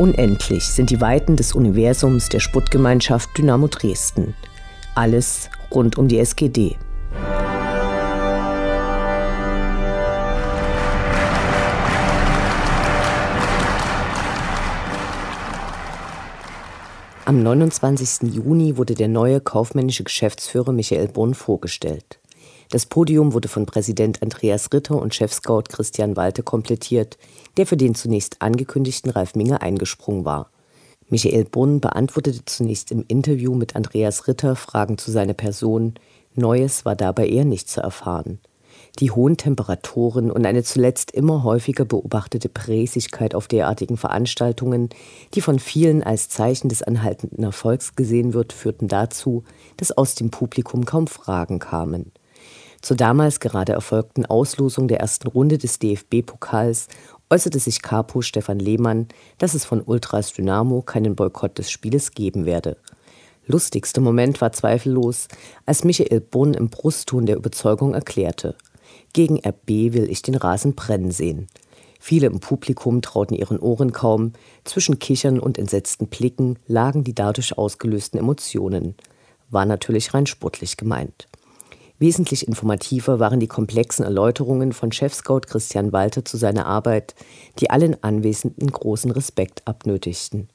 Unendlich sind die Weiten des Universums der Sputtgemeinschaft Dynamo Dresden. Alles rund um die SGD. Am 29. Juni wurde der neue kaufmännische Geschäftsführer Michael Brunn vorgestellt. Das Podium wurde von Präsident Andreas Ritter und Chefscout Christian Walte komplettiert, der für den zunächst angekündigten Ralf Minge eingesprungen war. Michael Brunn beantwortete zunächst im Interview mit Andreas Ritter Fragen zu seiner Person. Neues war dabei eher nicht zu erfahren. Die hohen Temperaturen und eine zuletzt immer häufiger beobachtete Präsigkeit auf derartigen Veranstaltungen, die von vielen als Zeichen des anhaltenden Erfolgs gesehen wird, führten dazu, dass aus dem Publikum kaum Fragen kamen. Zur damals gerade erfolgten Auslosung der ersten Runde des DFB-Pokals äußerte sich Capo Stefan Lehmann, dass es von Ultras Dynamo keinen Boykott des Spieles geben werde. Lustigster Moment war zweifellos, als Michael Brunn im Brustton der Überzeugung erklärte – gegen RB will ich den Rasen brennen sehen. Viele im Publikum trauten ihren Ohren kaum. Zwischen Kichern und entsetzten Blicken lagen die dadurch ausgelösten Emotionen. War natürlich rein sportlich gemeint. Wesentlich informativer waren die komplexen Erläuterungen von Chefscout Christian Walter zu seiner Arbeit, die allen Anwesenden großen Respekt abnötigten.